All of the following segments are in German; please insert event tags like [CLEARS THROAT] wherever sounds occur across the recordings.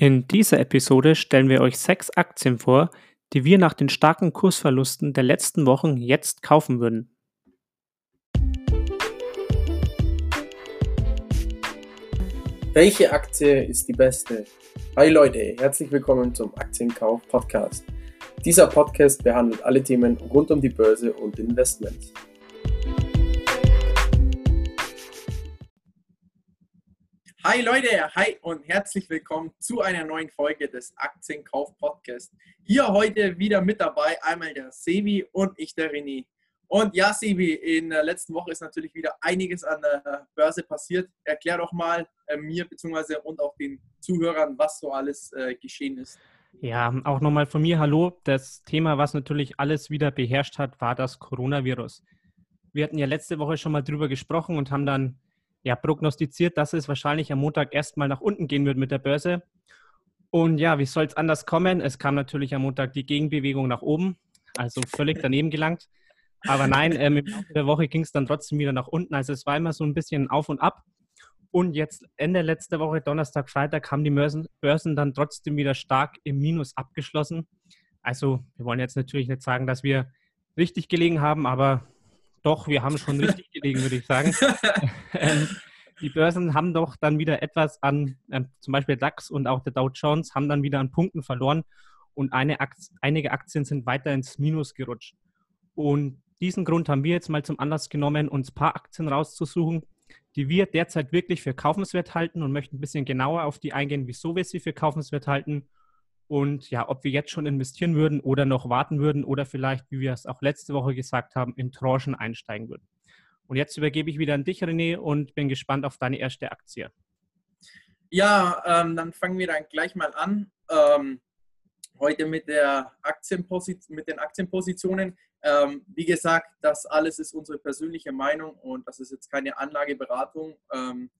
In dieser Episode stellen wir euch sechs Aktien vor, die wir nach den starken Kursverlusten der letzten Wochen jetzt kaufen würden. Welche Aktie ist die beste? Hi Leute, herzlich willkommen zum Aktienkauf Podcast. Dieser Podcast behandelt alle Themen rund um die Börse und Investments. Hi Leute, hi und herzlich willkommen zu einer neuen Folge des Aktienkauf Podcast. Hier heute wieder mit dabei einmal der Sebi und ich der René. Und ja, Sebi, in der letzten Woche ist natürlich wieder einiges an der Börse passiert. Erklär doch mal äh, mir bzw. und auch den Zuhörern, was so alles äh, geschehen ist. Ja, auch nochmal von mir Hallo. Das Thema, was natürlich alles wieder beherrscht hat, war das Coronavirus. Wir hatten ja letzte Woche schon mal drüber gesprochen und haben dann ja, prognostiziert, dass es wahrscheinlich am Montag erstmal nach unten gehen wird mit der Börse. Und ja, wie soll es anders kommen? Es kam natürlich am Montag die Gegenbewegung nach oben, also völlig daneben gelangt. Aber nein, ähm, im der Woche ging es dann trotzdem wieder nach unten. Also es war immer so ein bisschen auf und ab. Und jetzt Ende letzter Woche, Donnerstag, Freitag, haben die Börsen, Börsen dann trotzdem wieder stark im Minus abgeschlossen. Also wir wollen jetzt natürlich nicht sagen, dass wir richtig gelegen haben, aber doch, wir haben schon richtig [LAUGHS] gelegen, würde ich sagen. [LAUGHS] ähm, die Börsen haben doch dann wieder etwas an, äh, zum Beispiel DAX und auch der Dow Jones haben dann wieder an Punkten verloren und Aktie, einige Aktien sind weiter ins Minus gerutscht. Und diesen Grund haben wir jetzt mal zum Anlass genommen, uns ein paar Aktien rauszusuchen, die wir derzeit wirklich für kaufenswert halten und möchten ein bisschen genauer auf die eingehen, wieso wir sie für kaufenswert halten und ja, ob wir jetzt schon investieren würden oder noch warten würden oder vielleicht, wie wir es auch letzte Woche gesagt haben, in Tranchen einsteigen würden. Und jetzt übergebe ich wieder an dich, René, und bin gespannt auf deine erste Aktie. Ja, ähm, dann fangen wir dann gleich mal an. Ähm, heute mit, der mit den Aktienpositionen. Ähm, wie gesagt, das alles ist unsere persönliche Meinung und das ist jetzt keine Anlageberatung. Ähm,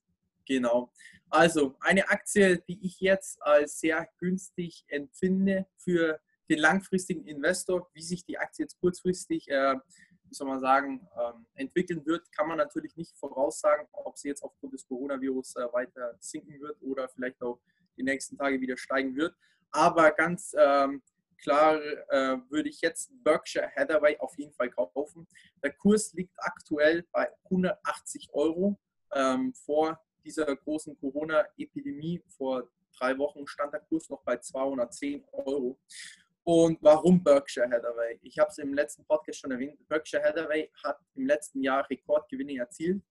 Genau. Also eine Aktie, die ich jetzt als sehr günstig empfinde für den langfristigen Investor, wie sich die Aktie jetzt kurzfristig, äh, wie soll man sagen, ähm, entwickeln wird, kann man natürlich nicht voraussagen, ob sie jetzt aufgrund des Coronavirus äh, weiter sinken wird oder vielleicht auch die nächsten Tage wieder steigen wird. Aber ganz ähm, klar äh, würde ich jetzt Berkshire Hathaway auf jeden Fall kaufen. Der Kurs liegt aktuell bei 180 Euro. Ähm, vor dieser großen Corona-Epidemie vor drei Wochen stand der Kurs noch bei 210 Euro. Und warum Berkshire Hathaway? Ich habe es im letzten Podcast schon erwähnt. Berkshire Hathaway hat im letzten Jahr Rekordgewinne erzielt.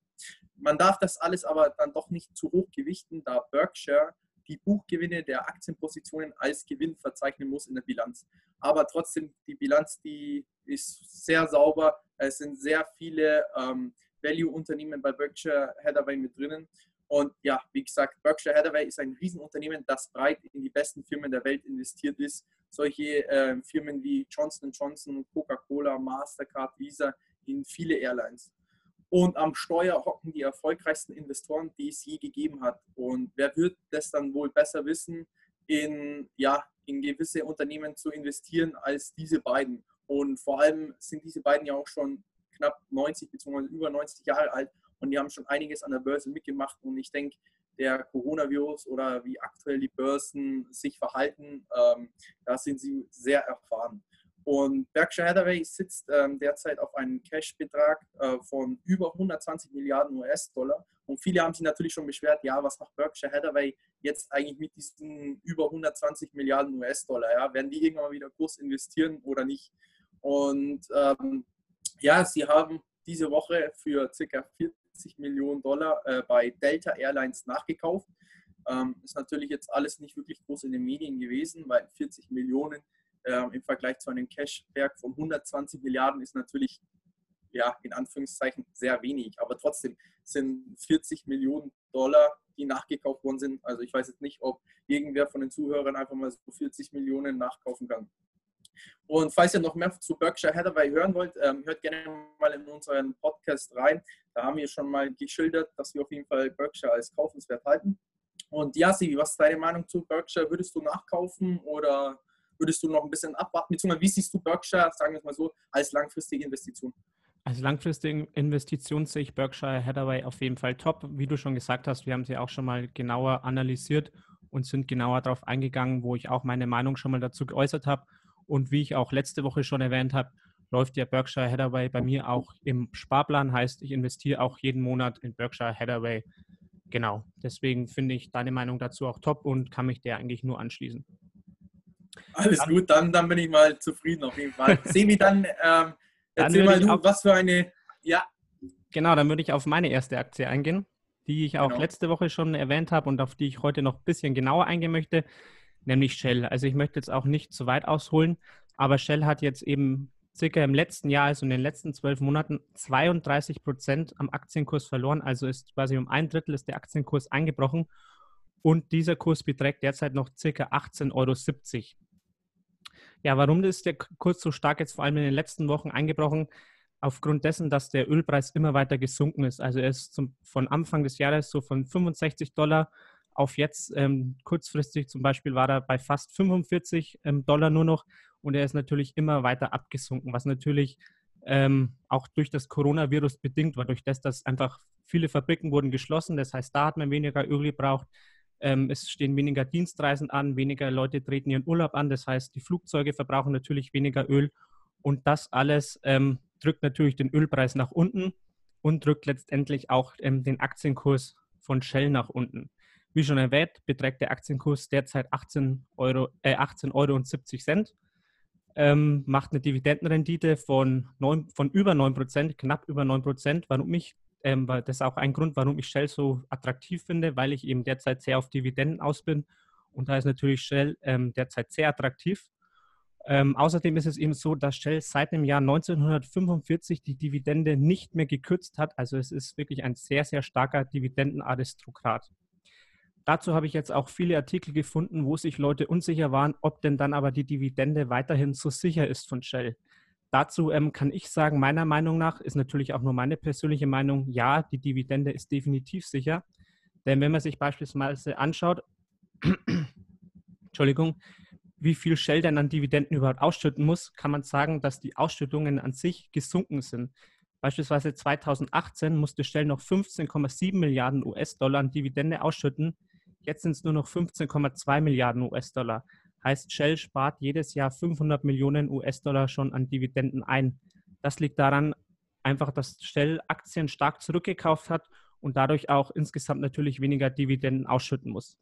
Man darf das alles aber dann doch nicht zu hoch gewichten, da Berkshire die Buchgewinne der Aktienpositionen als Gewinn verzeichnen muss in der Bilanz. Aber trotzdem, die Bilanz, die ist sehr sauber. Es sind sehr viele ähm, Value-Unternehmen bei Berkshire Hathaway mit drinnen. Und ja, wie gesagt, Berkshire Hathaway ist ein Riesenunternehmen, das breit in die besten Firmen der Welt investiert ist. Solche äh, Firmen wie Johnson Johnson, Coca-Cola, Mastercard, Visa, in viele Airlines. Und am Steuer hocken die erfolgreichsten Investoren, die es je gegeben hat. Und wer wird das dann wohl besser wissen, in, ja, in gewisse Unternehmen zu investieren als diese beiden? Und vor allem sind diese beiden ja auch schon knapp 90 bzw. über 90 Jahre alt und die haben schon einiges an der Börse mitgemacht. Und ich denke, der Coronavirus oder wie aktuell die Börsen sich verhalten, ähm, da sind sie sehr erfahren. Und Berkshire Hathaway sitzt ähm, derzeit auf einem Cash-Betrag äh, von über 120 Milliarden US-Dollar. Und viele haben sich natürlich schon beschwert, ja, was macht Berkshire Hathaway jetzt eigentlich mit diesen über 120 Milliarden US-Dollar? Ja? Werden die irgendwann wieder groß investieren oder nicht? Und ähm, ja, sie haben diese Woche für ca. 40 Millionen Dollar äh, bei Delta Airlines nachgekauft. Ähm, ist natürlich jetzt alles nicht wirklich groß in den Medien gewesen, weil 40 Millionen äh, im Vergleich zu einem Cashwerk von 120 Milliarden ist natürlich ja, in Anführungszeichen sehr wenig. Aber trotzdem sind 40 Millionen Dollar, die nachgekauft worden sind. Also ich weiß jetzt nicht, ob irgendwer von den Zuhörern einfach mal so 40 Millionen nachkaufen kann. Und falls ihr noch mehr zu Berkshire Hathaway hören wollt, ähm, hört gerne mal in unseren Podcast rein. Da haben wir schon mal geschildert, dass wir auf jeden Fall Berkshire als kaufenswert halten. Und Yasi, was ist deine Meinung zu Berkshire? Würdest du nachkaufen oder würdest du noch ein bisschen abwarten? Beziehungsweise wie siehst du Berkshire, sagen wir es mal so, als langfristige Investition? Als langfristige Investition sehe ich Berkshire Hathaway auf jeden Fall top. Wie du schon gesagt hast, wir haben sie auch schon mal genauer analysiert und sind genauer darauf eingegangen, wo ich auch meine Meinung schon mal dazu geäußert habe. Und wie ich auch letzte Woche schon erwähnt habe, läuft der Berkshire Hathaway bei mir auch im Sparplan, heißt, ich investiere auch jeden Monat in Berkshire Hathaway. Genau, deswegen finde ich deine Meinung dazu auch top und kann mich der eigentlich nur anschließen. Alles dann, gut, dann, dann bin ich mal zufrieden auf jeden Fall. [LAUGHS] Semi, dann ähm, erzähl mal du, was für eine, ja. Genau, dann würde ich auf meine erste Aktie eingehen, die ich auch genau. letzte Woche schon erwähnt habe und auf die ich heute noch ein bisschen genauer eingehen möchte, nämlich Shell. Also ich möchte jetzt auch nicht zu weit ausholen, aber Shell hat jetzt eben circa im letzten Jahr, also in den letzten zwölf Monaten, 32 Prozent am Aktienkurs verloren. Also ist quasi um ein Drittel ist der Aktienkurs eingebrochen. Und dieser Kurs beträgt derzeit noch circa 18,70 Euro. Ja, warum ist der Kurs so stark jetzt vor allem in den letzten Wochen eingebrochen? Aufgrund dessen, dass der Ölpreis immer weiter gesunken ist. Also er ist zum, von Anfang des Jahres so von 65 Dollar auf jetzt ähm, kurzfristig zum Beispiel war er bei fast 45 ähm, Dollar nur noch und er ist natürlich immer weiter abgesunken, was natürlich ähm, auch durch das Coronavirus bedingt war, durch das, dass einfach viele Fabriken wurden geschlossen. Das heißt, da hat man weniger Öl gebraucht. Ähm, es stehen weniger Dienstreisen an, weniger Leute treten ihren Urlaub an. Das heißt, die Flugzeuge verbrauchen natürlich weniger Öl. Und das alles ähm, drückt natürlich den Ölpreis nach unten und drückt letztendlich auch ähm, den Aktienkurs von Shell nach unten. Wie schon erwähnt, beträgt der Aktienkurs derzeit 18 Euro, äh, 18 Euro und 70 Cent ähm, macht eine Dividendenrendite von, 9, von über 9%, knapp über 9%. Warum ich, ähm, das ist auch ein Grund, warum ich Shell so attraktiv finde, weil ich eben derzeit sehr auf Dividenden aus bin. Und da ist natürlich Shell ähm, derzeit sehr attraktiv. Ähm, außerdem ist es eben so, dass Shell seit dem Jahr 1945 die Dividende nicht mehr gekürzt hat. Also es ist wirklich ein sehr, sehr starker Dividendenaristokrat. Dazu habe ich jetzt auch viele Artikel gefunden, wo sich Leute unsicher waren, ob denn dann aber die Dividende weiterhin so sicher ist von Shell. Dazu ähm, kann ich sagen, meiner Meinung nach ist natürlich auch nur meine persönliche Meinung, ja, die Dividende ist definitiv sicher. Denn wenn man sich beispielsweise anschaut, [CLEARS THROAT] Entschuldigung, wie viel Shell denn an Dividenden überhaupt ausschütten muss, kann man sagen, dass die Ausschüttungen an sich gesunken sind. Beispielsweise 2018 musste Shell noch 15,7 Milliarden US-Dollar an Dividende ausschütten. Jetzt sind es nur noch 15,2 Milliarden US-Dollar. Heißt, Shell spart jedes Jahr 500 Millionen US-Dollar schon an Dividenden ein. Das liegt daran einfach, dass Shell Aktien stark zurückgekauft hat und dadurch auch insgesamt natürlich weniger Dividenden ausschütten muss.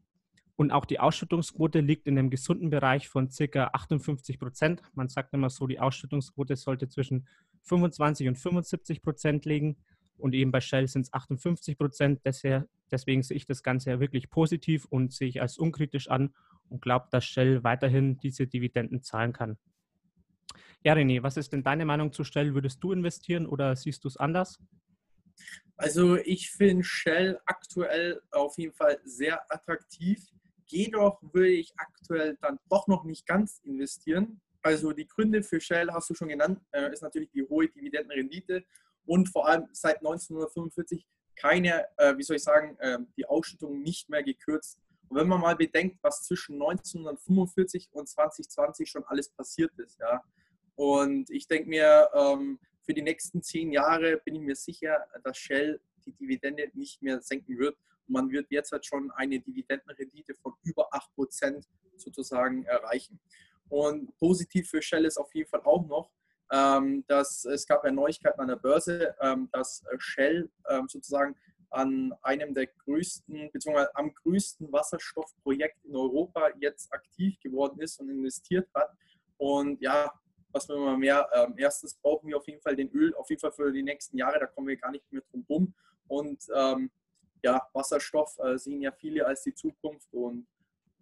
Und auch die Ausschüttungsquote liegt in einem gesunden Bereich von ca. 58 Prozent. Man sagt immer so, die Ausschüttungsquote sollte zwischen 25 und 75 Prozent liegen. Und eben bei Shell sind es 58 Prozent. Deswegen sehe ich das Ganze ja wirklich positiv und sehe ich als unkritisch an und glaube, dass Shell weiterhin diese Dividenden zahlen kann. Ja, René, was ist denn deine Meinung zu Shell? Würdest du investieren oder siehst du es anders? Also ich finde Shell aktuell auf jeden Fall sehr attraktiv. Jedoch würde ich aktuell dann doch noch nicht ganz investieren. Also die Gründe für Shell hast du schon genannt, äh, ist natürlich die hohe Dividendenrendite und vor allem seit 1945 keine, äh, wie soll ich sagen, äh, die Ausschüttung nicht mehr gekürzt. Und wenn man mal bedenkt, was zwischen 1945 und 2020 schon alles passiert ist, ja, und ich denke mir, ähm, für die nächsten zehn Jahre bin ich mir sicher, dass Shell die Dividende nicht mehr senken wird. Und man wird jetzt halt schon eine Dividendenrendite von über 8% sozusagen erreichen. Und positiv für Shell ist auf jeden Fall auch noch, ähm, dass es gab ja Neuigkeiten an der Börse, ähm, dass Shell ähm, sozusagen an einem der größten, beziehungsweise am größten Wasserstoffprojekt in Europa jetzt aktiv geworden ist und investiert hat. Und ja, was will man mehr? Ähm, erstens brauchen wir auf jeden Fall den Öl, auf jeden Fall für die nächsten Jahre, da kommen wir gar nicht mehr drum rum. Und ähm, ja, Wasserstoff äh, sehen ja viele als die Zukunft und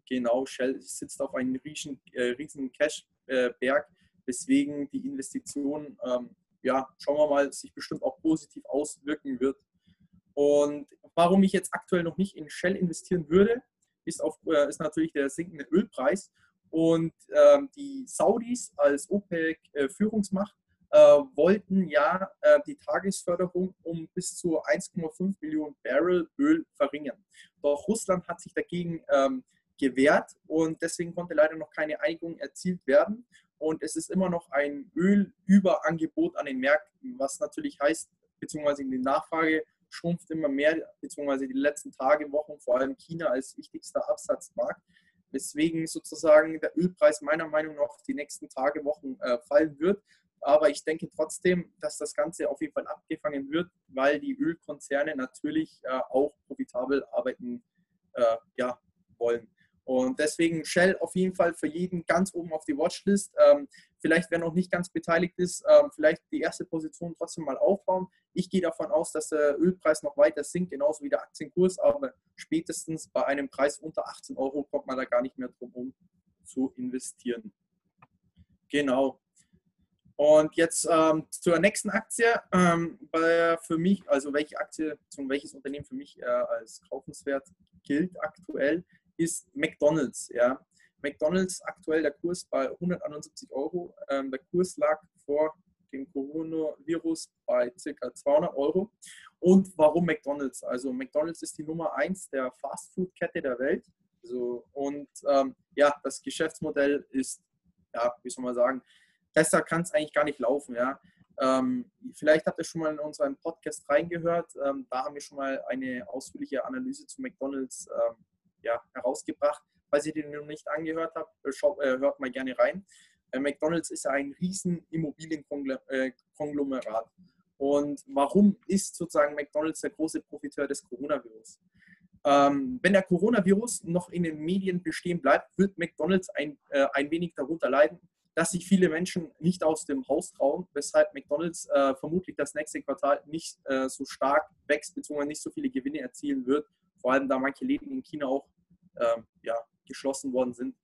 genau, Shell sitzt auf einem riesen, äh, riesen Cashberg. Äh, weswegen die Investition, ähm, ja, schauen wir mal, sich bestimmt auch positiv auswirken wird. Und warum ich jetzt aktuell noch nicht in Shell investieren würde, ist, auf, äh, ist natürlich der sinkende Ölpreis. Und ähm, die Saudis als OPEC-Führungsmacht äh, wollten ja äh, die Tagesförderung um bis zu 1,5 Millionen Barrel Öl verringern. Doch Russland hat sich dagegen ähm, gewehrt und deswegen konnte leider noch keine Einigung erzielt werden und es ist immer noch ein Ölüberangebot an den Märkten, was natürlich heißt, beziehungsweise die Nachfrage schrumpft immer mehr, beziehungsweise die letzten Tage, Wochen, vor allem China als wichtigster Absatzmarkt, weswegen sozusagen der Ölpreis meiner Meinung nach die nächsten Tage, Wochen äh, fallen wird. Aber ich denke trotzdem, dass das Ganze auf jeden Fall abgefangen wird, weil die Ölkonzerne natürlich äh, auch profitabel arbeiten äh, ja, wollen. Und deswegen Shell auf jeden Fall für jeden ganz oben auf die Watchlist. Ähm, vielleicht, wer noch nicht ganz beteiligt ist, ähm, vielleicht die erste Position trotzdem mal aufbauen. Ich gehe davon aus, dass der Ölpreis noch weiter sinkt, genauso wie der Aktienkurs, aber spätestens bei einem Preis unter 18 Euro kommt man da gar nicht mehr drum um zu investieren. Genau. Und jetzt ähm, zur nächsten Aktie. Ähm, für mich, also welche Aktie, zum welches Unternehmen für mich äh, als kaufenswert gilt aktuell, ist McDonald's. Ja. McDonald's aktuell der Kurs bei 171 Euro. Ähm, der Kurs lag vor dem Coronavirus bei ca. 200 Euro. Und warum McDonald's? Also McDonald's ist die Nummer 1 der Fastfood-Kette der Welt. Also, und ähm, ja, das Geschäftsmodell ist, ja, wie soll man sagen, besser kann es eigentlich gar nicht laufen. Ja. Ähm, vielleicht habt ihr schon mal in unseren Podcast reingehört. Ähm, da haben wir schon mal eine ausführliche Analyse zu McDonalds ähm, ja, herausgebracht. Falls ihr den noch nicht angehört habt, äh, schaut, äh, hört mal gerne rein. Äh, McDonalds ist ja ein riesen Immobilienkonglomerat. Und warum ist sozusagen McDonalds der große Profiteur des Coronavirus? Ähm, wenn der Coronavirus noch in den Medien bestehen bleibt, wird McDonalds ein, äh, ein wenig darunter leiden, dass sich viele Menschen nicht aus dem Haus trauen, weshalb McDonald's äh, vermutlich das nächste Quartal nicht äh, so stark wächst bzw. nicht so viele Gewinne erzielen wird, vor allem da manche Läden in China auch ja, geschlossen worden sind.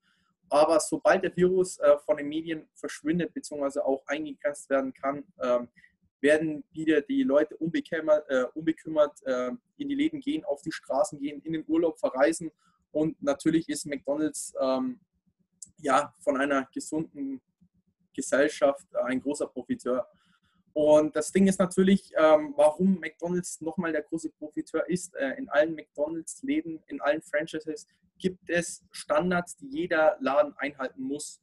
Aber sobald der Virus äh, von den Medien verschwindet bzw. auch eingegrenzt werden kann, ähm, werden wieder die Leute unbekümmert, äh, unbekümmert äh, in die Läden gehen, auf die Straßen gehen, in den Urlaub verreisen und natürlich ist McDonald's ähm, ja, von einer gesunden Gesellschaft ein großer Profiteur. Und das Ding ist natürlich, ähm, warum McDonald's nochmal der große Profiteur ist. Äh, in allen McDonald's-Läden, in allen Franchises gibt es Standards, die jeder Laden einhalten muss.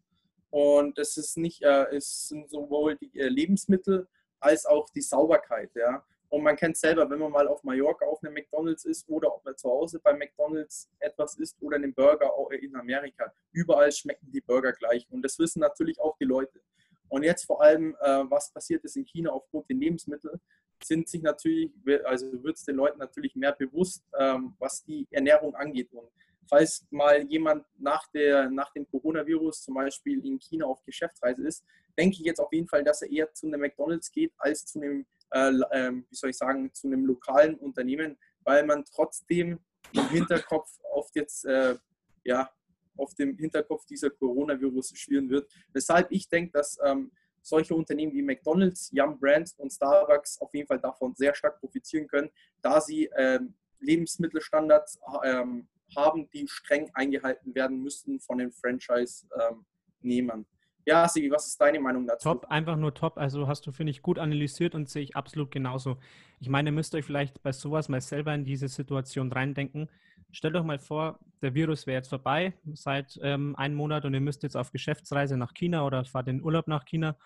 Und das ist nicht, äh, es sind sowohl die äh, Lebensmittel als auch die Sauberkeit. Ja. Und man kennt selber, wenn man mal auf Mallorca auf einem McDonalds ist oder ob man zu Hause bei McDonalds etwas isst oder einen Burger in Amerika. Überall schmecken die Burger gleich. Und das wissen natürlich auch die Leute. Und jetzt vor allem, äh, was passiert ist in China aufgrund der Lebensmittel, sind sich natürlich, also wird es den Leuten natürlich mehr bewusst, ähm, was die Ernährung angeht. Und falls mal jemand nach, der, nach dem Coronavirus zum Beispiel in China auf Geschäftsreise ist, denke ich jetzt auf jeden Fall, dass er eher zu einem McDonalds geht als zu einem äh, ähm, wie soll ich sagen, zu einem lokalen Unternehmen, weil man trotzdem im Hinterkopf oft jetzt, äh, ja, auf dem Hinterkopf dieser Coronavirus schwirren wird. Weshalb ich denke, dass ähm, solche Unternehmen wie McDonald's, Yum Brands und Starbucks auf jeden Fall davon sehr stark profitieren können, da sie ähm, Lebensmittelstandards ähm, haben, die streng eingehalten werden müssten von den Franchise-Nehmern. Ja, Sigi, was ist deine Meinung dazu? Top, einfach nur top. Also hast du, finde ich, gut analysiert und sehe ich absolut genauso. Ich meine, ihr müsst euch vielleicht bei sowas mal selber in diese Situation reindenken. Stellt euch mal vor, der Virus wäre jetzt vorbei seit ähm, einem Monat und ihr müsst jetzt auf Geschäftsreise nach China oder fahrt in Urlaub nach China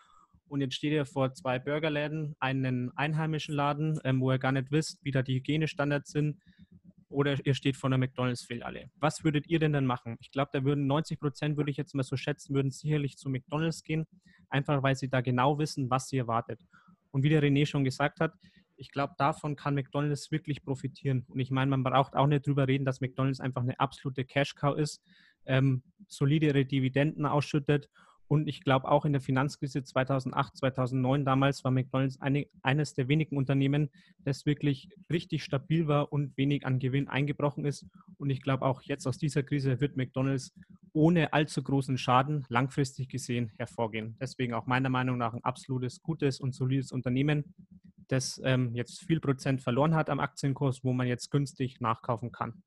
und jetzt steht ihr vor zwei Burgerläden, einen einheimischen Laden, ähm, wo ihr gar nicht wisst, wie da die Hygienestandards sind, oder ihr steht vor einer McDonalds-Filiale. Was würdet ihr denn dann machen? Ich glaube, da würden 90 Prozent, würde ich jetzt mal so schätzen, würden sicherlich zu McDonalds gehen, einfach weil sie da genau wissen, was sie erwartet. Und wie der René schon gesagt hat, ich glaube, davon kann McDonalds wirklich profitieren. Und ich meine, man braucht auch nicht drüber reden, dass McDonalds einfach eine absolute Cash-Cow ist, ähm, solide ihre Dividenden ausschüttet und ich glaube auch in der Finanzkrise 2008, 2009 damals war McDonald's eine, eines der wenigen Unternehmen, das wirklich richtig stabil war und wenig an Gewinn eingebrochen ist. Und ich glaube auch jetzt aus dieser Krise wird McDonald's ohne allzu großen Schaden langfristig gesehen hervorgehen. Deswegen auch meiner Meinung nach ein absolutes gutes und solides Unternehmen, das ähm, jetzt viel Prozent verloren hat am Aktienkurs, wo man jetzt günstig nachkaufen kann.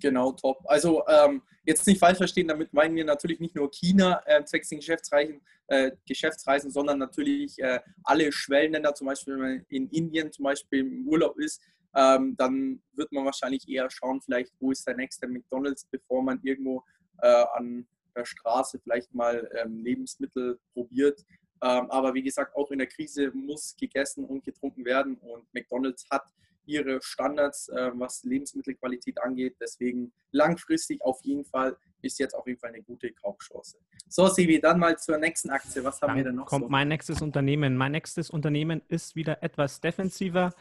Genau, top. Also ähm, jetzt nicht falsch verstehen, damit meinen wir natürlich nicht nur China äh, zwecks den Geschäftsreisen, äh, Geschäftsreisen, sondern natürlich äh, alle Schwellenländer, zum Beispiel wenn man in Indien zum Beispiel im Urlaub ist, ähm, dann wird man wahrscheinlich eher schauen, vielleicht wo ist der nächste McDonald's, bevor man irgendwo äh, an der Straße vielleicht mal ähm, Lebensmittel probiert. Ähm, aber wie gesagt, auch in der Krise muss gegessen und getrunken werden und McDonald's hat ihre Standards, äh, was Lebensmittelqualität angeht. Deswegen langfristig auf jeden Fall ist jetzt auf jeden Fall eine gute Kaufchance. So, Sebi, dann mal zur nächsten Aktie. Was haben dann wir denn noch? Kommt so? mein nächstes Unternehmen. Mein nächstes Unternehmen ist wieder etwas defensiver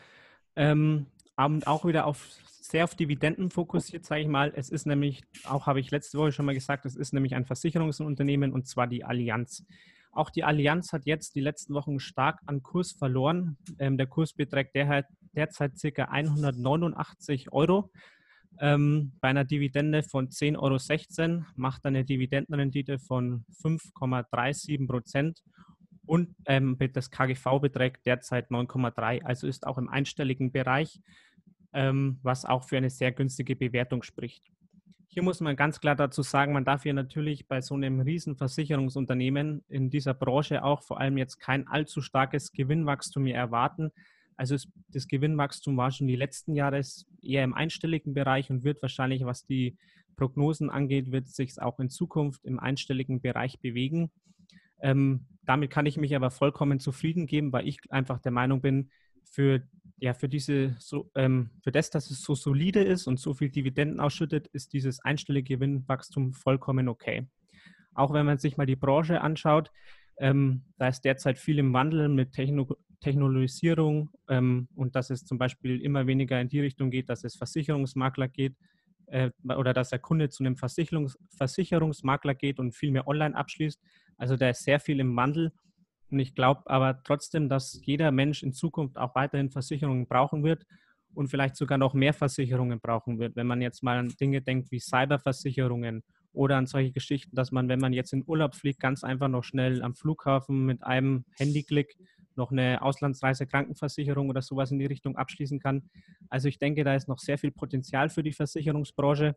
ähm, und auch wieder auf sehr auf Dividenden fokussiert, sage ich mal. Es ist nämlich, auch habe ich letzte Woche schon mal gesagt, es ist nämlich ein Versicherungsunternehmen und zwar die Allianz. Auch die Allianz hat jetzt die letzten Wochen stark an Kurs verloren. Ähm, der Kurs beträgt der, derzeit ca. 189 Euro. Ähm, bei einer Dividende von 10,16 Euro macht eine Dividendenrendite von 5,37 Prozent und ähm, das KGV beträgt derzeit 9,3, also ist auch im einstelligen Bereich, ähm, was auch für eine sehr günstige Bewertung spricht. Hier muss man ganz klar dazu sagen, man darf hier natürlich bei so einem riesen Versicherungsunternehmen in dieser Branche auch vor allem jetzt kein allzu starkes Gewinnwachstum mehr erwarten. Also das Gewinnwachstum war schon die letzten Jahre eher im einstelligen Bereich und wird wahrscheinlich, was die Prognosen angeht, wird sich auch in Zukunft im einstelligen Bereich bewegen. Ähm, damit kann ich mich aber vollkommen zufrieden geben, weil ich einfach der Meinung bin, für ja, für diese, so, ähm, für das, dass es so solide ist und so viel Dividenden ausschüttet, ist dieses einstellige Gewinnwachstum vollkommen okay. Auch wenn man sich mal die Branche anschaut, ähm, da ist derzeit viel im Wandel mit Techno Technologisierung ähm, und dass es zum Beispiel immer weniger in die Richtung geht, dass es Versicherungsmakler geht äh, oder dass der Kunde zu einem Versicherungs Versicherungsmakler geht und viel mehr online abschließt. Also da ist sehr viel im Wandel und ich glaube aber trotzdem, dass jeder Mensch in Zukunft auch weiterhin Versicherungen brauchen wird und vielleicht sogar noch mehr Versicherungen brauchen wird. Wenn man jetzt mal an Dinge denkt wie Cyberversicherungen oder an solche Geschichten, dass man, wenn man jetzt in Urlaub fliegt, ganz einfach noch schnell am Flughafen mit einem Handyklick noch eine Auslandsreise-Krankenversicherung oder sowas in die Richtung abschließen kann. Also ich denke, da ist noch sehr viel Potenzial für die Versicherungsbranche,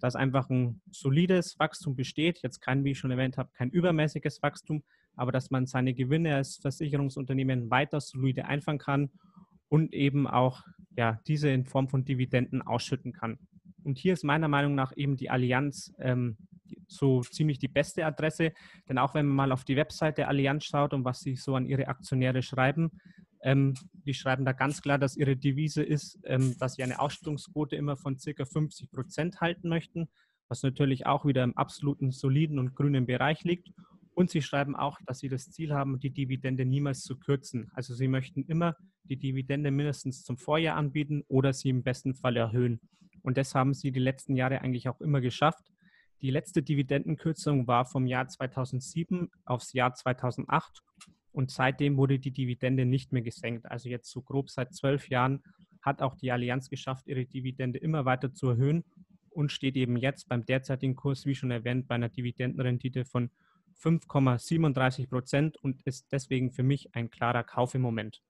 dass einfach ein solides Wachstum besteht. Jetzt kein, wie ich schon erwähnt habe, kein übermäßiges Wachstum, aber dass man seine Gewinne als Versicherungsunternehmen weiter solide einfangen kann und eben auch ja, diese in Form von Dividenden ausschütten kann. Und hier ist meiner Meinung nach eben die Allianz ähm, so ziemlich die beste Adresse, denn auch wenn man mal auf die Website der Allianz schaut und was sie so an ihre Aktionäre schreiben, ähm, die schreiben da ganz klar, dass ihre Devise ist, ähm, dass sie eine Ausschüttungsquote immer von circa 50 Prozent halten möchten, was natürlich auch wieder im absoluten soliden und grünen Bereich liegt. Und sie schreiben auch, dass sie das Ziel haben, die Dividende niemals zu kürzen. Also sie möchten immer die Dividende mindestens zum Vorjahr anbieten oder sie im besten Fall erhöhen. Und das haben sie die letzten Jahre eigentlich auch immer geschafft. Die letzte Dividendenkürzung war vom Jahr 2007 aufs Jahr 2008 und seitdem wurde die Dividende nicht mehr gesenkt. Also jetzt so grob seit zwölf Jahren hat auch die Allianz geschafft, ihre Dividende immer weiter zu erhöhen und steht eben jetzt beim derzeitigen Kurs, wie schon erwähnt, bei einer Dividendenrendite von 5,37 Prozent und ist deswegen für mich ein klarer Kauf im Moment.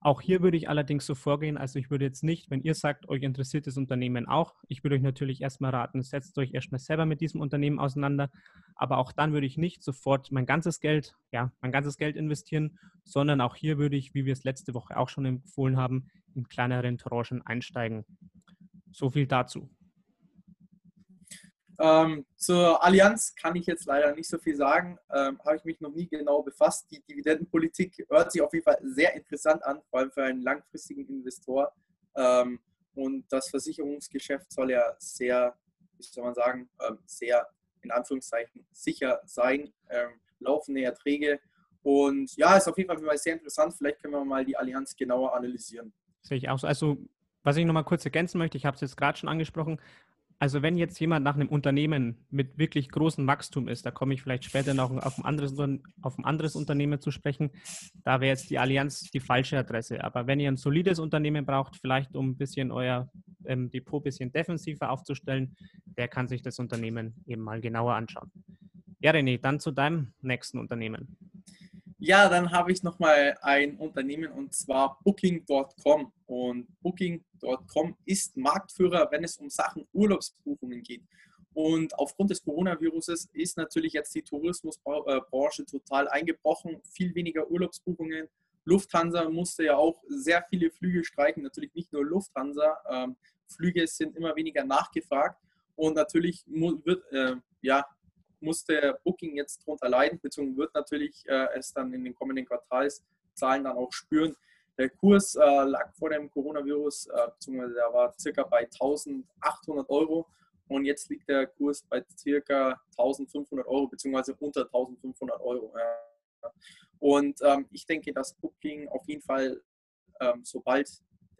Auch hier würde ich allerdings so vorgehen, also ich würde jetzt nicht, wenn ihr sagt, euch interessiert das Unternehmen auch, ich würde euch natürlich erstmal raten, setzt euch erstmal selber mit diesem Unternehmen auseinander, aber auch dann würde ich nicht sofort mein ganzes Geld, ja, mein ganzes Geld investieren, sondern auch hier würde ich, wie wir es letzte Woche auch schon empfohlen haben, in kleineren Tranchen einsteigen. So viel dazu. Ähm, zur Allianz kann ich jetzt leider nicht so viel sagen. Ähm, Habe ich mich noch nie genau befasst. Die Dividendenpolitik hört sich auf jeden Fall sehr interessant an, vor allem für einen langfristigen Investor. Ähm, und das Versicherungsgeschäft soll ja sehr, wie soll man sagen, ähm, sehr in Anführungszeichen sicher sein. Ähm, laufende Erträge. Und ja, ist auf jeden Fall sehr interessant. Vielleicht können wir mal die Allianz genauer analysieren. Sehe ich auch so. Also was ich noch mal kurz ergänzen möchte, ich habe es jetzt gerade schon angesprochen, also wenn jetzt jemand nach einem Unternehmen mit wirklich großem Wachstum ist, da komme ich vielleicht später noch auf ein anderes, auf ein anderes Unternehmen zu sprechen, da wäre jetzt die Allianz die falsche Adresse. Aber wenn ihr ein solides Unternehmen braucht, vielleicht um ein bisschen euer ähm, Depot ein bisschen defensiver aufzustellen, der kann sich das Unternehmen eben mal genauer anschauen. Ja, René, dann zu deinem nächsten Unternehmen. Ja, dann habe ich nochmal ein Unternehmen und zwar Booking.com. Und Booking.com ist Marktführer, wenn es um Sachen Urlaubsbuchungen geht. Und aufgrund des Coronaviruses ist natürlich jetzt die Tourismusbranche total eingebrochen. Viel weniger Urlaubsbuchungen. Lufthansa musste ja auch sehr viele Flüge streichen. Natürlich nicht nur Lufthansa. Ähm, Flüge sind immer weniger nachgefragt. Und natürlich wird, äh, ja, musste Booking jetzt darunter leiden, beziehungsweise wird natürlich äh, es dann in den kommenden Quartalszahlen dann auch spüren. Der Kurs äh, lag vor dem Coronavirus, äh, beziehungsweise der war circa bei 1800 Euro und jetzt liegt der Kurs bei circa 1500 Euro, beziehungsweise unter 1500 Euro. Ja. Und ähm, ich denke, dass Booking auf jeden Fall, ähm, sobald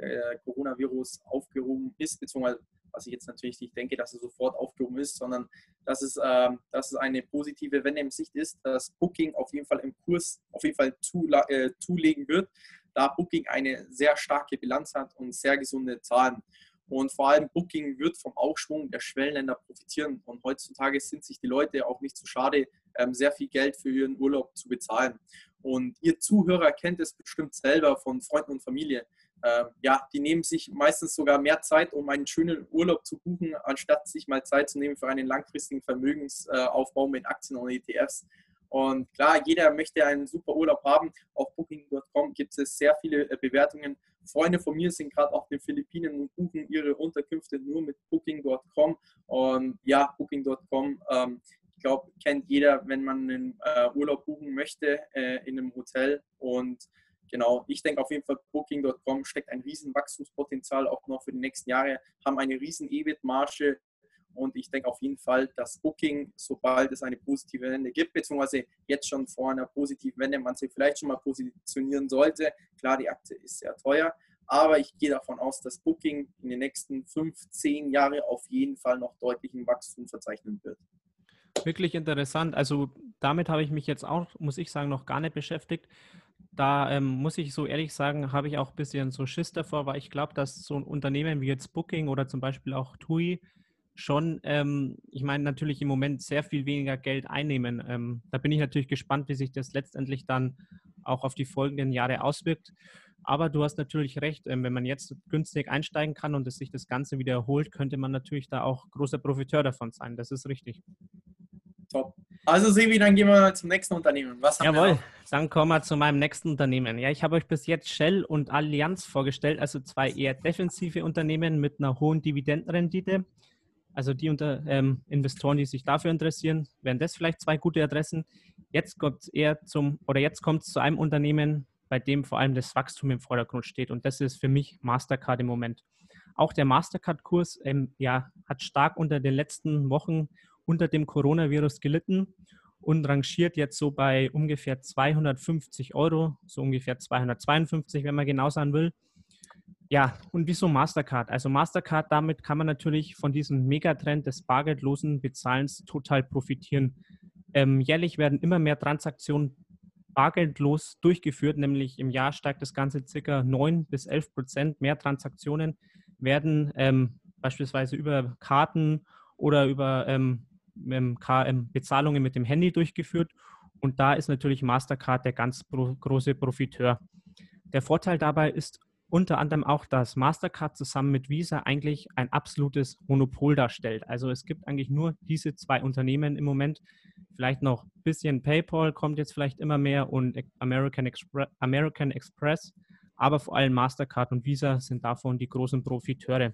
der Coronavirus aufgehoben ist, beziehungsweise was ich jetzt natürlich nicht denke, dass er sofort aufgehoben ist, sondern dass es, ähm, dass es eine positive Wende im Sicht ist, dass Booking auf jeden Fall im Kurs auf jeden Fall zu, äh, zulegen wird, da Booking eine sehr starke Bilanz hat und sehr gesunde Zahlen. Und vor allem Booking wird vom Aufschwung der Schwellenländer profitieren. Und heutzutage sind sich die Leute auch nicht zu schade, ähm, sehr viel Geld für ihren Urlaub zu bezahlen. Und ihr Zuhörer kennt es bestimmt selber von Freunden und Familie äh, ja, die nehmen sich meistens sogar mehr Zeit, um einen schönen Urlaub zu buchen, anstatt sich mal Zeit zu nehmen für einen langfristigen Vermögensaufbau mit Aktien und ETFs. Und klar, jeder möchte einen super Urlaub haben. Auf Booking.com gibt es sehr viele äh, Bewertungen. Freunde von mir sind gerade auf den Philippinen und buchen ihre Unterkünfte nur mit Booking.com. Und ja, Booking.com, ähm, ich glaube, kennt jeder, wenn man einen äh, Urlaub buchen möchte äh, in einem Hotel. Und genau, ich denke auf jeden Fall, Booking.com steckt ein riesen Wachstumspotenzial auch noch für die nächsten Jahre, haben eine riesen EBIT-Marge und ich denke auf jeden Fall, dass Booking, sobald es eine positive Wende gibt, beziehungsweise jetzt schon vor einer positiven Wende, man sich vielleicht schon mal positionieren sollte. Klar, die Aktie ist sehr teuer, aber ich gehe davon aus, dass Booking in den nächsten fünf, zehn Jahren auf jeden Fall noch deutlichen Wachstum verzeichnen wird. Wirklich interessant. Also damit habe ich mich jetzt auch, muss ich sagen, noch gar nicht beschäftigt da ähm, muss ich so ehrlich sagen, habe ich auch ein bisschen so Schiss davor, weil ich glaube, dass so ein Unternehmen wie jetzt Booking oder zum Beispiel auch TUI schon, ähm, ich meine, natürlich im Moment sehr viel weniger Geld einnehmen. Ähm, da bin ich natürlich gespannt, wie sich das letztendlich dann auch auf die folgenden Jahre auswirkt. Aber du hast natürlich recht, ähm, wenn man jetzt günstig einsteigen kann und es sich das Ganze wieder erholt, könnte man natürlich da auch großer Profiteur davon sein. Das ist richtig. Top. Also Sevi, dann gehen wir zum nächsten Unternehmen. Was haben Jawohl, dann kommen wir zu meinem nächsten Unternehmen. Ja, ich habe euch bis jetzt Shell und Allianz vorgestellt, also zwei eher defensive Unternehmen mit einer hohen Dividendenrendite. Also die unter, ähm, Investoren, die sich dafür interessieren, wären das vielleicht zwei gute Adressen. Jetzt kommt es eher zum, oder jetzt kommt es zu einem Unternehmen, bei dem vor allem das Wachstum im Vordergrund steht. Und das ist für mich Mastercard im Moment. Auch der Mastercard-Kurs ähm, ja, hat stark unter den letzten Wochen unter dem Coronavirus gelitten und rangiert jetzt so bei ungefähr 250 Euro, so ungefähr 252, wenn man genau sein will. Ja, und wieso Mastercard? Also Mastercard, damit kann man natürlich von diesem Megatrend des bargeldlosen Bezahlens total profitieren. Ähm, jährlich werden immer mehr Transaktionen bargeldlos durchgeführt, nämlich im Jahr steigt das Ganze circa 9 bis 11 Prozent. Mehr Transaktionen werden ähm, beispielsweise über Karten oder über ähm, KM Bezahlungen mit dem Handy durchgeführt und da ist natürlich Mastercard der ganz große Profiteur. Der Vorteil dabei ist unter anderem auch, dass Mastercard zusammen mit Visa eigentlich ein absolutes Monopol darstellt. Also es gibt eigentlich nur diese zwei Unternehmen im Moment. Vielleicht noch ein bisschen PayPal kommt jetzt vielleicht immer mehr und American, Expre American Express, aber vor allem Mastercard und Visa sind davon die großen Profiteure.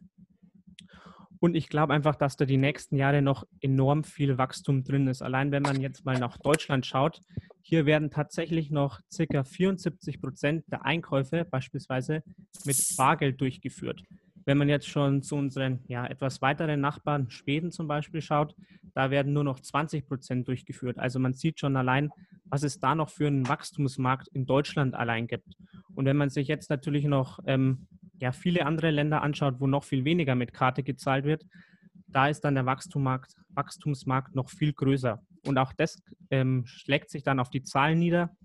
Und ich glaube einfach, dass da die nächsten Jahre noch enorm viel Wachstum drin ist. Allein wenn man jetzt mal nach Deutschland schaut, hier werden tatsächlich noch circa 74 Prozent der Einkäufe beispielsweise mit Bargeld durchgeführt. Wenn man jetzt schon zu unseren ja, etwas weiteren Nachbarn Schweden zum Beispiel schaut, da werden nur noch 20 Prozent durchgeführt. Also man sieht schon allein, was es da noch für einen Wachstumsmarkt in Deutschland allein gibt. Und wenn man sich jetzt natürlich noch ähm, ja, viele andere Länder anschaut, wo noch viel weniger mit Karte gezahlt wird, da ist dann der Wachstumsmarkt, Wachstumsmarkt noch viel größer. Und auch das ähm, schlägt sich dann auf die Zahlen nieder.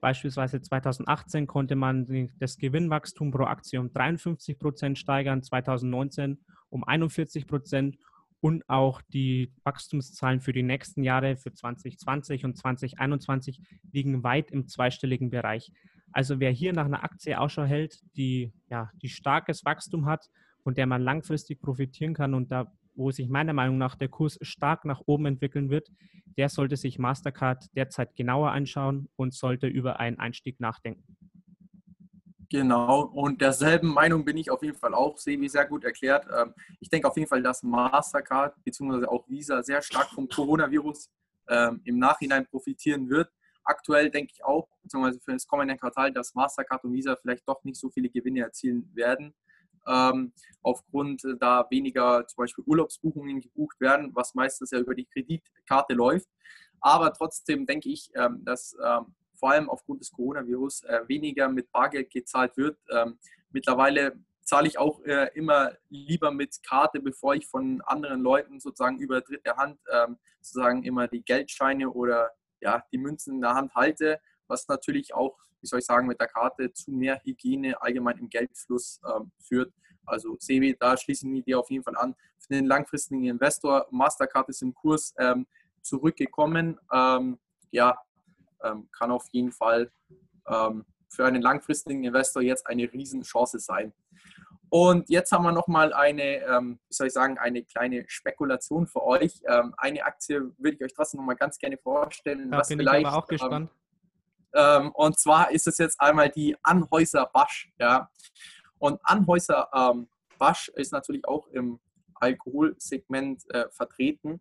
Beispielsweise 2018 konnte man das Gewinnwachstum pro Aktie um 53 Prozent steigern, 2019 um 41 Prozent und auch die Wachstumszahlen für die nächsten Jahre, für 2020 und 2021, liegen weit im zweistelligen Bereich. Also wer hier nach einer Aktie Ausschau hält, die, ja, die starkes Wachstum hat, von der man langfristig profitieren kann und da, wo sich meiner Meinung nach der Kurs stark nach oben entwickeln wird, der sollte sich Mastercard derzeit genauer anschauen und sollte über einen Einstieg nachdenken. Genau, und derselben Meinung bin ich auf jeden Fall auch, Sebi sehr gut erklärt. Ähm, ich denke auf jeden Fall, dass Mastercard bzw. auch Visa sehr stark vom Coronavirus ähm, im Nachhinein profitieren wird aktuell denke ich auch, beziehungsweise für das kommende Quartal, dass Mastercard und Visa vielleicht doch nicht so viele Gewinne erzielen werden. Ähm, aufgrund äh, da weniger zum Beispiel Urlaubsbuchungen gebucht werden, was meistens ja über die Kreditkarte läuft. Aber trotzdem denke ich, ähm, dass ähm, vor allem aufgrund des Coronavirus äh, weniger mit Bargeld gezahlt wird. Ähm, mittlerweile zahle ich auch äh, immer lieber mit Karte, bevor ich von anderen Leuten sozusagen über dritte Hand ähm, sozusagen immer die Geldscheine oder ja, die Münzen in der Hand halte, was natürlich auch, wie soll ich sagen, mit der Karte zu mehr Hygiene allgemein im Geldfluss ähm, führt. Also Sebi, da schließen wir dir auf jeden Fall an. Für den langfristigen Investor, Mastercard ist im Kurs ähm, zurückgekommen. Ähm, ja, ähm, kann auf jeden Fall ähm, für einen langfristigen Investor jetzt eine Riesenchance sein. Und jetzt haben wir nochmal eine, ähm, wie soll ich sagen, eine kleine Spekulation für euch. Ähm, eine Aktie würde ich euch trotzdem nochmal ganz gerne vorstellen. Da was bin vielleicht, ich aber auch gespannt. Ähm, und zwar ist es jetzt einmal die Anhäuser Basch. Ja. Und Anhäuser ähm, Basch ist natürlich auch im Alkoholsegment äh, vertreten.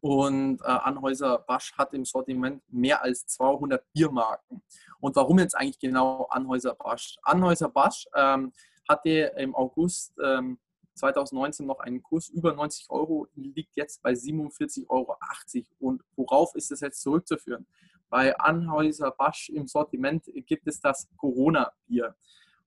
Und äh, Anhäuser Basch hat im Sortiment mehr als 200 Biermarken. Und warum jetzt eigentlich genau Anhäuser Basch? Anhäuser Basch ähm, hatte im August ähm, 2019 noch einen Kurs über 90 Euro, liegt jetzt bei 47,80 Euro. Und worauf ist das jetzt zurückzuführen? Bei Anhäuser Basch im Sortiment gibt es das Corona-Bier.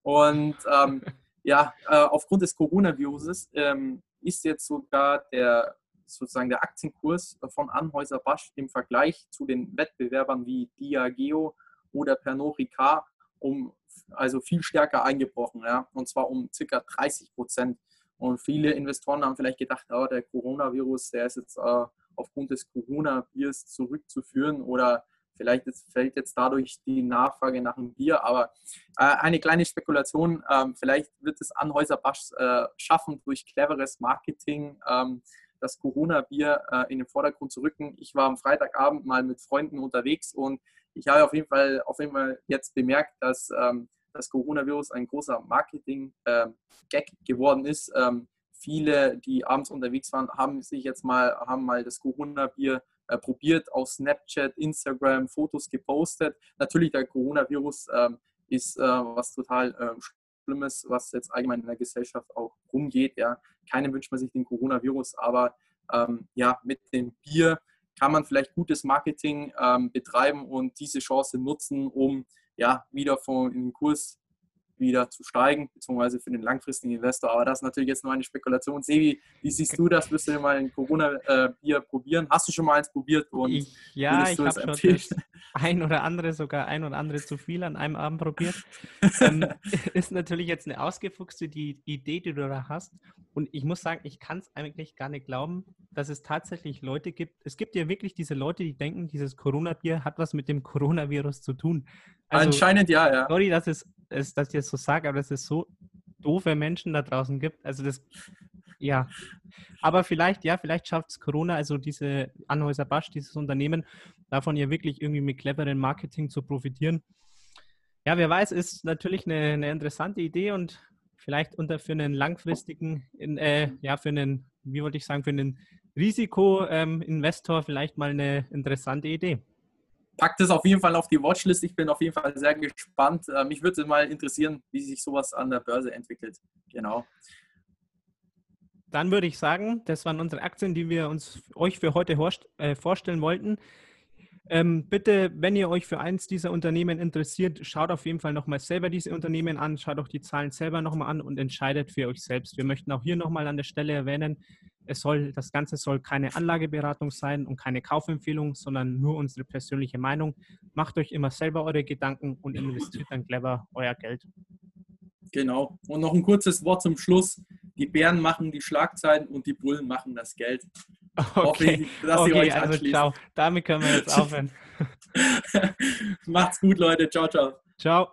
Und ähm, [LAUGHS] ja, äh, aufgrund des Coronaviruses ähm, ist jetzt sogar der sozusagen der Aktienkurs von Anhäuser Basch im Vergleich zu den Wettbewerbern wie Diageo oder Pernod Ricard um also viel stärker eingebrochen, ja, und zwar um circa 30 Prozent. Und viele Investoren haben vielleicht gedacht, oh, der Coronavirus, der ist jetzt äh, aufgrund des Corona-Biers zurückzuführen oder vielleicht jetzt, fällt jetzt dadurch die Nachfrage nach dem Bier. Aber äh, eine kleine Spekulation, ähm, vielleicht wird es Anhäuser Basch äh, schaffen, durch cleveres Marketing ähm, das Corona-Bier äh, in den Vordergrund zu rücken. Ich war am Freitagabend mal mit Freunden unterwegs und ich habe auf jeden Fall, auf jeden Fall jetzt bemerkt, dass ähm, das Coronavirus ein großer Marketing-Gag ähm, geworden ist. Ähm, viele, die abends unterwegs waren, haben sich jetzt mal, haben mal das Corona-Bier äh, probiert, auf Snapchat, Instagram, Fotos gepostet. Natürlich, der Coronavirus ähm, ist äh, was total äh, Schlimmes, was jetzt allgemein in der Gesellschaft auch rumgeht. Ja. Keinem wünscht man sich den Coronavirus, aber ähm, ja, mit dem Bier kann man vielleicht gutes Marketing ähm, betreiben und diese Chance nutzen, um ja wieder von in den Kurs wieder zu steigen, beziehungsweise für den langfristigen Investor. Aber das ist natürlich jetzt nur eine Spekulation. Sevi, wie siehst du das? Wirst du mal ein Corona-Bier äh, probieren? Hast du schon mal eins probiert? Und ich, ja, ich habe schon das ein oder andere, sogar ein oder andere zu viel an einem Abend probiert. [LAUGHS] ähm, [LAUGHS] ist natürlich jetzt eine ausgefuchste die Idee, die du da hast. Und ich muss sagen, ich kann es eigentlich gar nicht glauben, dass es tatsächlich Leute gibt. Es gibt ja wirklich diese Leute, die denken, dieses Corona-Bier hat was mit dem Coronavirus zu tun. Also, Anscheinend ja, ja. Sorry, dass, es, es, dass ich das so sage, aber dass es so doofe Menschen da draußen gibt. Also das, ja. Aber vielleicht, ja, vielleicht schafft es Corona, also diese Anhäuser Basch, dieses Unternehmen, davon ja wirklich irgendwie mit cleveren Marketing zu profitieren. Ja, wer weiß, ist natürlich eine, eine interessante Idee und vielleicht unter für einen langfristigen, in, äh, ja, für einen, wie wollte ich sagen, für einen Risikoinvestor ähm, vielleicht mal eine interessante Idee packt es auf jeden Fall auf die Watchlist. Ich bin auf jeden Fall sehr gespannt. Äh, mich würde mal interessieren, wie sich sowas an der Börse entwickelt. Genau. Dann würde ich sagen, das waren unsere Aktien, die wir uns euch für heute äh, vorstellen wollten. Ähm, bitte, wenn ihr euch für eins dieser Unternehmen interessiert, schaut auf jeden Fall nochmal selber diese Unternehmen an, schaut auch die Zahlen selber nochmal an und entscheidet für euch selbst. Wir möchten auch hier nochmal an der Stelle erwähnen, es soll, das Ganze soll keine Anlageberatung sein und keine Kaufempfehlung, sondern nur unsere persönliche Meinung. Macht euch immer selber eure Gedanken und investiert dann clever euer Geld. Genau. Und noch ein kurzes Wort zum Schluss. Die Bären machen die Schlagzeilen und die Bullen machen das Geld. [LAUGHS] Okay, ich, okay also ciao. Damit können wir jetzt aufhören. [LAUGHS] Macht's gut, Leute. Ciao, ciao. Ciao.